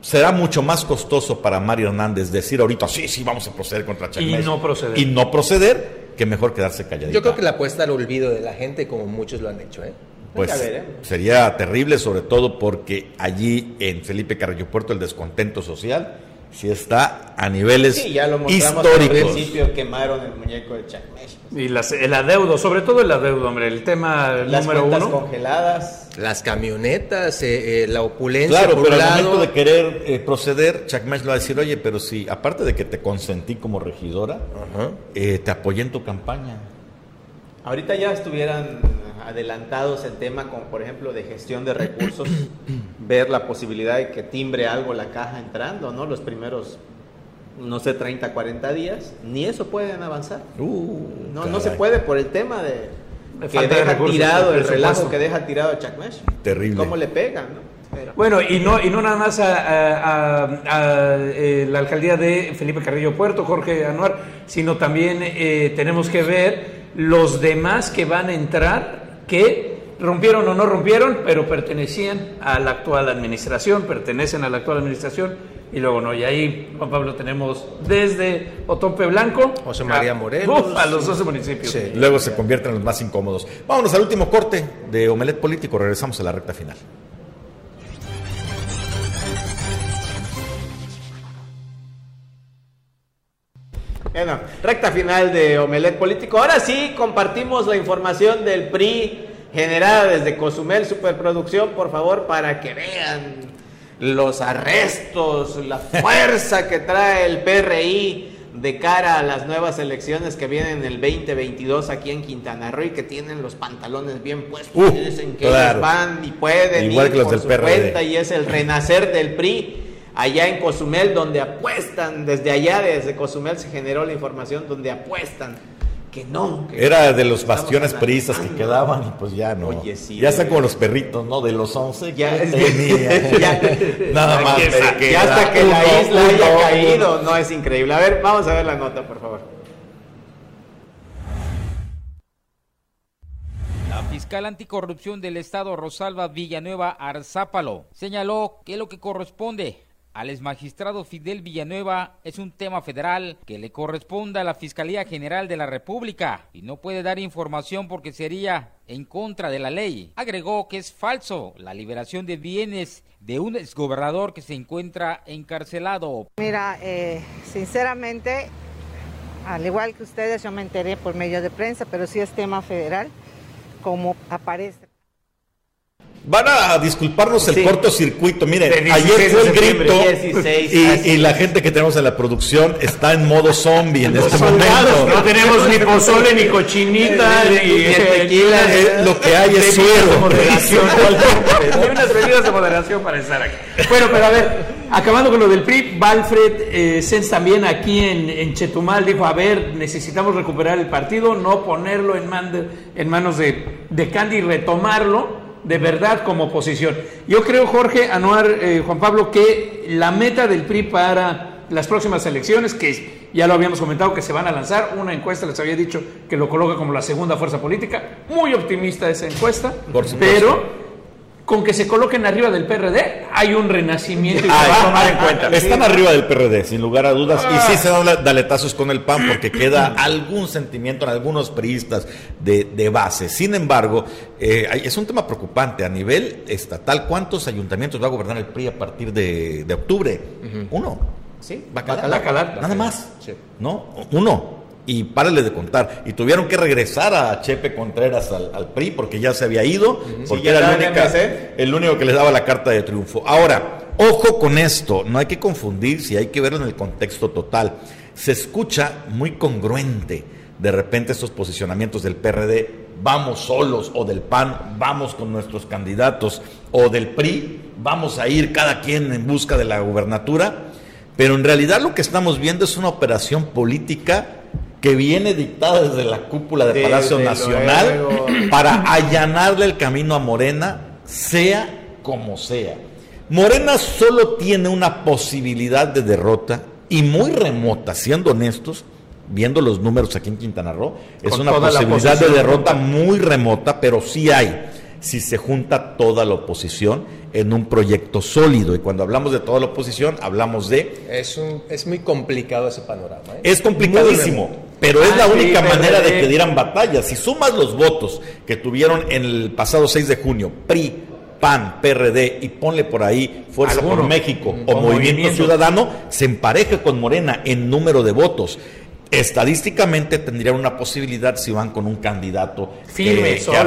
Será mucho más costoso para Mario Hernández decir ahorita, sí, sí, vamos a proceder contra
Chacmés. Y no proceder.
Y no proceder, que mejor quedarse calladito.
Yo creo que la apuesta al olvido de la gente, como muchos lo han hecho, ¿eh?
Pues sería terrible, sobre todo porque allí en Felipe Carrillo Puerto el descontento social si está a niveles sí, ya lo mostramos históricos.
Al principio quemaron el muñeco de Chacmesh.
Y las, el adeudo, sobre todo el adeudo, hombre, el tema
las
número uno.
congeladas.
Las camionetas, eh, eh, la opulencia.
Claro, pero al momento de querer eh, proceder, Chacmesh le va a decir, oye, pero si aparte de que te consentí como regidora, te apoyé en tu campaña.
Ahorita ya estuvieran adelantados en tema como por ejemplo de gestión de recursos, *clears throat* ver la posibilidad de que timbre algo la caja entrando, ¿no? Los primeros, no sé, 30, 40 días, ni eso pueden avanzar. Uh, no, no se puede por el tema de que deja tirado, el relajo que deja tirado a Chacmesh.
Terrible.
¿Cómo le pegan, no?
Bueno, y no, y no nada más a, eh, la alcaldía de Felipe Carrillo Puerto, Jorge Anuar, sino también eh, tenemos que ver los demás que van a entrar que rompieron o no rompieron, pero pertenecían a la actual administración, pertenecen a la actual administración, y luego no. Y ahí, Juan Pablo, tenemos desde Otompe Blanco,
José María Morelos,
a los 12 municipios.
Luego se convierten en los más incómodos. Vámonos al último corte de Omelet Político, regresamos a la recta final.
Bueno, recta final de Omelet Político. Ahora sí, compartimos la información del PRI generada desde Cozumel Superproducción, por favor, para que vean los arrestos, la *laughs* fuerza que trae el PRI de cara a las nuevas elecciones que vienen el 2022 aquí en Quintana Roo y que tienen los pantalones bien puestos.
Uh,
dicen que van y pueden
Igual que los
por
del su cuenta
y es el renacer del PRI allá en Cozumel, donde apuestan, desde allá, desde Cozumel se generó la información, donde apuestan que no.
Era de los bastiones prisas que quedaban y pues ya no. ya están como los perritos, ¿no? De los 11 *laughs* *laughs*
ya, Nada más. ya hasta que la isla haya caído, no es increíble. A ver, vamos a ver la nota, por favor.
La fiscal anticorrupción del Estado, Rosalba Villanueva Arzápalo, señaló que lo que corresponde al exmagistrado Fidel Villanueva es un tema federal que le corresponde a la Fiscalía General de la República y no puede dar información porque sería en contra de la ley. Agregó que es falso la liberación de bienes de un exgobernador que se encuentra encarcelado.
Mira, eh, sinceramente, al igual que ustedes, yo me enteré por medio de prensa, pero sí es tema federal, como aparece.
Van a disculparnos el
Sí.
cortocircuito. Miren,
De 16
ayer fue el grito
16,
y, y la gente que tenemos en la producción está en modo zombie en este momento.
No tenemos ni pozole, ni cochinita, ni,
Ni tequila,
Eh, lo que hay es suero.
moderación. *laughs* *laughs* Hay unas bebidas de moderación para estar aquí. Bueno, pero a ver, acabando con lo del PRI, Valfred eh, Sens también aquí en, en Chetumal dijo, a ver, necesitamos recuperar el partido, no ponerlo en, man- en manos de, de Candy y retomarlo de verdad como oposición. Yo creo, Jorge, Anuar, eh, Juan Pablo, que la meta del PRI para las próximas elecciones, que ya lo habíamos comentado que se van a lanzar, una encuesta les había dicho que lo coloca como la segunda fuerza política, muy optimista esa encuesta,
Por supuesto.
pero con que se coloquen arriba del PRD hay un renacimiento y se
Ay,
va a tomar en cuenta.
Están arriba del PRD, sin lugar a dudas, y sí se dan daletazos con el PAN porque queda algún sentimiento en algunos priistas de, de base. Sin embargo, eh, es un tema preocupante a nivel estatal. ¿Cuántos ayuntamientos va a gobernar el PRI a partir de, de octubre? Uno.
Sí,
Bacalar.
Bacalar.
Nada más. ¿No? Uno. Y párale de contar. Y tuvieron que regresar a Chepe Contreras al, al PRI porque ya se había ido, porque
ya
era el, única- único que les daba la carta de triunfo. Ahora, ojo con esto, no hay que confundir si hay que verlo en el contexto total. Se escucha muy congruente de repente estos posicionamientos del PRD, vamos solos, o del PAN, vamos con nuestros candidatos, o del PRI, vamos a ir cada quien en busca de la gubernatura. Pero en realidad lo que estamos viendo es una operación política que viene dictada desde la cúpula de
Desde
Palacio Nacional
luego. *clears throat*
para allanarle el camino a Morena, sea como sea. Morena solo tiene una posibilidad de derrota y muy remota, siendo honestos, viendo los números aquí en Quintana Roo, es
Con
una posibilidad de derrota muy remota, pero sí hay si se junta toda la oposición en un proyecto sólido. Y cuando hablamos de toda la oposición, hablamos de
Es, un, es muy complicado ese panorama. ¿eh?
es complicadísimo, pero es la
Ah,
única manera de que dieran batalla. Si sumas los votos que tuvieron en el pasado 6 de junio, PRI, PAN, PRD y ponle por ahí Fuerza por. México
Mm,
o Movimiento
Movimiento.
Ciudadano, se empareja con Morena en número de votos. Estadísticamente tendrían una posibilidad si van con un candidato
Firme,
que,
sólido.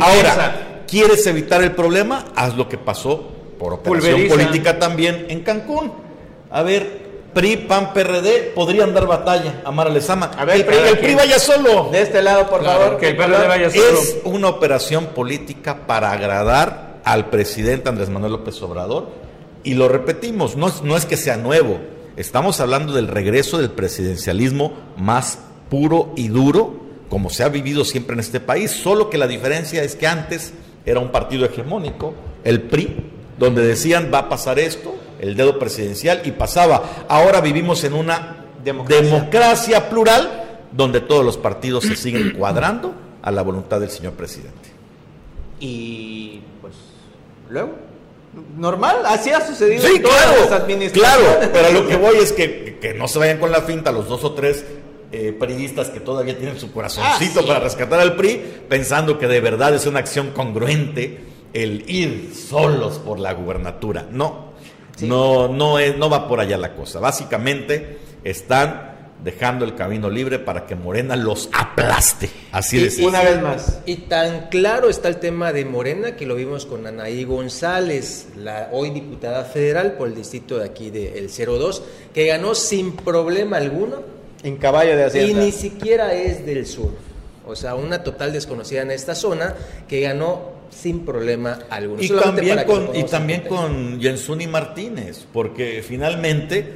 Ahora, ¿quieres evitar el problema? Haz lo que pasó por operación
Pulveriza.
política también en Cancún. A ver, PRI, PAN, PRD podrían dar batalla a Mara Lezama.
A ver,
el, PRI, el PRI vaya solo.
De este lado, por favor.
que el PRD vaya solo.
Es una operación política para agradar al presidente Andrés Manuel López Obrador. Y lo repetimos, no es que sea nuevo. Estamos hablando del regreso del presidencialismo más puro y duro, como se ha vivido siempre en este país. Solo que la diferencia es que antes era un partido hegemónico, el PRI, donde decían va a pasar esto, el dedo presidencial, y pasaba. Ahora vivimos en una
Democracia.
democracia plural, donde todos los partidos se siguen *clears throat* cuadrando a la voluntad del señor presidente.
Y pues luego, normal, así ha sucedido
Sí,
en todas
claro,
las administraciones.
claro, pero a lo que voy es que, que no se vayan con la finta los dos o tres eh, periodistas que todavía tienen su corazoncito
Ah, sí.
para rescatar al PRI, pensando que de verdad es una acción congruente el ir solos por la gubernatura. No, no, no, es, no va por allá la cosa. Básicamente están dejando el camino libre para que Morena los aplaste. Así de sencillo.
Una vez más.
Y tan claro está el tema de Morena que lo vimos con Anaí González, la hoy diputada federal por el distrito de aquí del 02, que ganó sin problema alguno
En caballo de
y
hacienda.
ni siquiera es del sur. O sea, una total desconocida en esta zona que ganó sin problema alguno.
Y
Solamente
también, con, y también con Jensuni Martínez, porque finalmente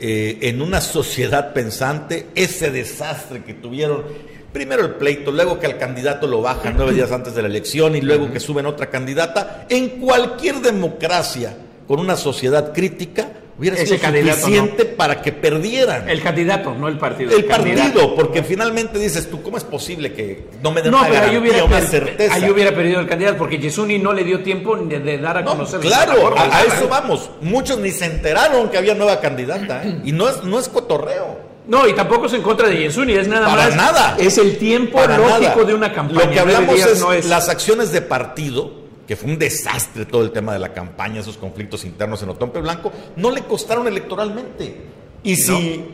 eh, en una sociedad pensante, ese desastre que tuvieron, primero el pleito, luego que al candidato lo bajan nueve días antes de la elección y luego que suben otra candidata, en cualquier democracia con una sociedad crítica hubiera
Ese
sido suficiente para que perdieran.
El candidato, no el partido.
El partido, porque finalmente dices tú, ¿cómo es posible que no me den
No,
una
pero ahí hubiera,
una
per-
certeza?
ahí hubiera perdido el candidato porque Yesuni no le dio tiempo de, de dar a
No,
conocer.
claro, a, a eso vamos. Muchos ni se enteraron que había nueva candidata. ¿eh? Y no es, no es cotorreo.
No, y tampoco es en contra de Yesuni, es nada
Para
más.
nada.
Es el tiempo
Para
lógico
nada.
de una campaña.
Lo que hablamos es,
no es-
las acciones de partido, que fue un desastre todo el tema de la campaña, esos conflictos internos en Otompe Blanco, no le costaron electoralmente. Y si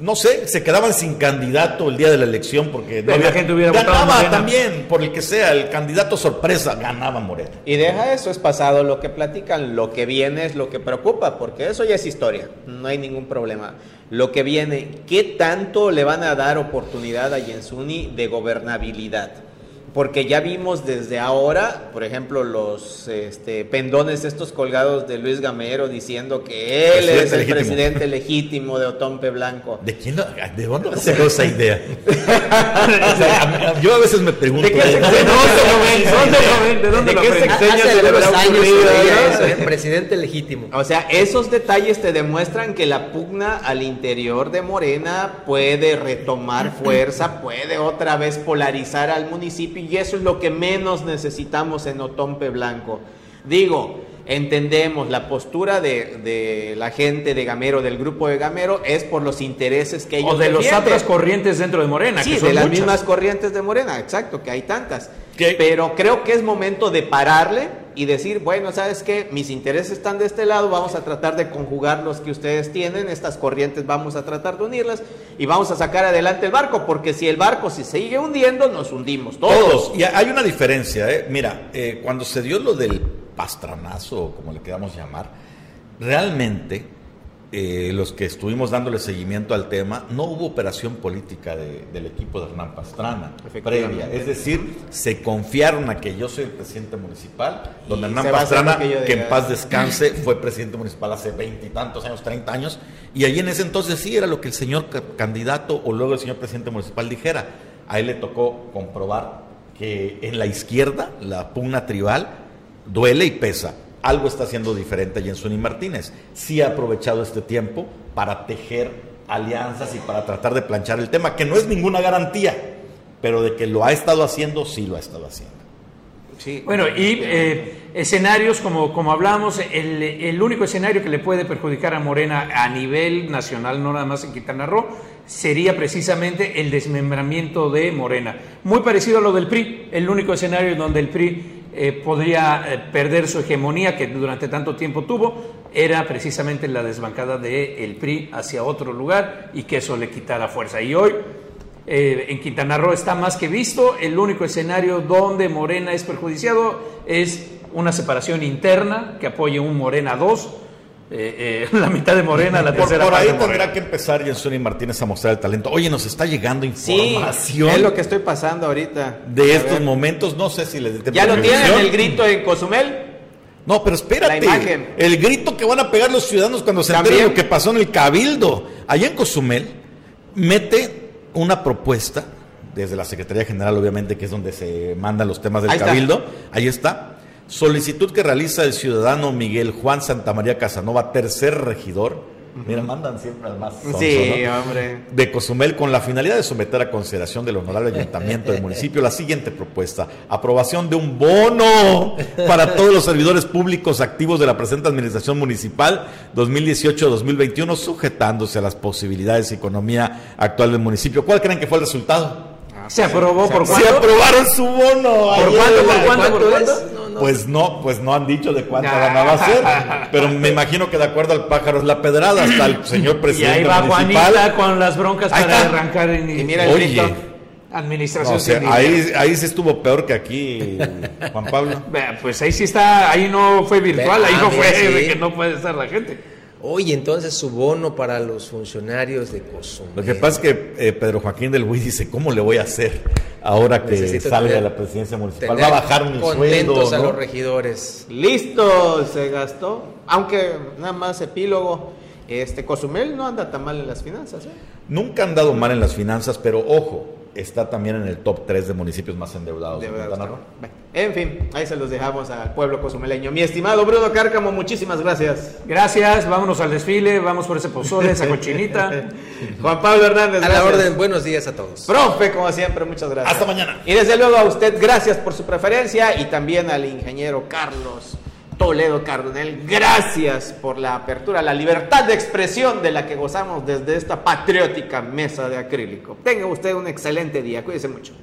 no sé, se quedaban sin candidato el día de la elección porque no
Pero la
había-
gente hubiera
ganaba también, por el que sea, el candidato sorpresa, ganaba Morena.
Y deja eso, es pasado lo que platican, lo que viene es lo que preocupa, porque eso ya es historia, no hay ningún problema. Lo que viene, ¿qué tanto le van a dar oportunidad a Yensuni de gobernabilidad? Porque ya vimos desde ahora, por ejemplo, los este, pendones estos colgados de Luis Gamero diciendo que él
Presidente
es el
legítimo.
presidente legítimo de Otompe Blanco.
¿De quién? lo- ¿De dónde sacó esa idea? O sea, yo a veces me pregunto.
¿De qué se-
¿de
de dónde lo ven? ¿Dónde lo ven? ¿De dónde
¿De
lo
qué se
eso, ¿eh? presidente legítimo.
O sea, esos detalles te demuestran que la pugna al interior de Morena puede retomar fuerza, puede otra vez polarizar al municipio y eso es lo que menos necesitamos en Otompe Blanco. Digo, entendemos la postura de, de la gente de Gamero, del grupo de Gamero, es por los intereses que ellos
O de los
defienden.
otras corrientes dentro de Morena,
Sí,
que son
de las
muchas.
mismas corrientes de Morena, exacto, que hay tantas. Pero creo que es momento de pararle y decir, bueno, ¿sabes qué? Mis intereses están de este lado, vamos a tratar de conjugar los que ustedes tienen, estas corrientes vamos a tratar de unirlas y vamos a sacar adelante el barco, porque si el barco se sigue hundiendo, nos hundimos todos.
Todos. Y hay una diferencia, ¿eh? Mira, eh, cuando se dio lo del pastranazo, como le queramos llamar, realmente eh, los que estuvimos dándole seguimiento al tema, no hubo operación política de- del equipo de Hernán Pastrana previa. Es decir, se confiaron a que yo soy el presidente municipal, donde
Y
Hernán
a hacer
Pastrana,
que
que en paz descanse, fue presidente municipal hace veintitantos años, 30 años, y ahí en ese entonces sí era lo que el señor ca- candidato o luego el señor presidente municipal dijera. A él le tocó comprobar que en la izquierda la pugna tribal duele y pesa. Algo está haciendo diferente Jensuni Martínez. Sí ha aprovechado este tiempo para tejer alianzas y para tratar de planchar el tema, que no es ninguna garantía, pero de que lo ha estado haciendo, sí lo ha estado haciendo.
Bueno, y eh, escenarios, como, como hablamos, el, el único escenario que le puede perjudicar a Morena a nivel nacional, no nada más en Quintana Roo, sería precisamente el desmembramiento de Morena. Muy parecido a lo del PRI, el único escenario en donde el PRI eh, podría eh, perder su hegemonía que durante tanto tiempo tuvo, era precisamente la desbancada del PRI hacia otro lugar y que eso le quitara fuerza. Y hoy eh, en Quintana Roo está más que visto. El único escenario donde Morena es perjudiciado es una separación interna que apoye un Morena 2. Eh, eh, *laughs* la mitad de Morena, la
Por,
tercera
por ahí tendrá
Morena.
que empezar Jensuni Martínez a mostrar el talento. Oye, nos está llegando
Sí,
información
es lo que estoy pasando ahorita.
de
A
estos
ver.
momentos. No sé si les
¿Ya lo tienen el grito en Cozumel?
No, pero espérate.
La imagen.
El grito que van a pegar los ciudadanos cuando se
También.
enteren lo que pasó en el Cabildo. Allá en Cozumel mete una propuesta desde la Secretaría General, obviamente, que es donde se mandan los temas del
Ahí está.
Cabildo. Ahí está. Solicitud que realiza el ciudadano Miguel Juan Santamaría Casanova, tercer regidor. Mira, mandan siempre al más sonso,
Sí,
¿no?
hombre.
de Cozumel con la finalidad de someter a consideración del honorable ayuntamiento del municipio la siguiente propuesta. Aprobación de un bono para todos los servidores públicos activos de la presente administración municipal 2018-2021 sujetándose a las posibilidades y economía actual del municipio. ¿Cuál creen que fue el resultado?
¿Se aprobó por
Se
cuánto?
aprobaron su bono.
¿Por cuánto? ¿Por cuánto? ¿Por
¿Cuánto
cuánto?
No.
Pues no, pues no han dicho de cuánto
Ah.
ganaba a *laughs* ser, pero me imagino que de acuerdo al pájaro es la pedrada hasta el señor
Y
presidente
ahí va
municipal.
Juanita con las broncas
Ahí
para
está.
arrancar en
Y mira el
Oye.
grito.
administración.
No, o sea,
sin
ahí, ahí sí estuvo peor que aquí, Juan Pablo.
Pues ahí sí está, ahí no fue virtual, ahí
ah,
no
mira,
fue
sí.
de que no puede estar la gente.
Oye, entonces su bono para los funcionarios de Cozumel.
Lo que pasa es que eh, Pedro Joaquín del Buy dice, ¿cómo le voy a hacer ahora que
Necesito
salga de la presidencia municipal? Va a bajar mi
contentos
sueldo,
a
¿no?
los regidores.
Listo, se gastó. Aunque nada más epílogo, este Cozumel no anda tan mal en las finanzas. ¿eh?
Nunca han dado mal en las finanzas, pero ojo, está también en el top 3 de municipios más endeudados de, Quintana Roo.
En fin, ahí se los dejamos al pueblo cozumeleño. Mi estimado Bruno Cárcamo, muchísimas gracias.
Gracias, vámonos al desfile, vamos por ese pozole, esa cochinita. *laughs*
Juan Pablo Hernández,
A la orden, buenos días a todos.
Profe, como siempre, muchas gracias.
Hasta mañana.
Y desde luego a usted, gracias por su preferencia y también al ingeniero Carlos Toledo Cardonel, gracias por la apertura, la libertad de expresión de la que gozamos desde esta patriótica mesa de acrílico. Tenga usted un excelente día, cuídese mucho.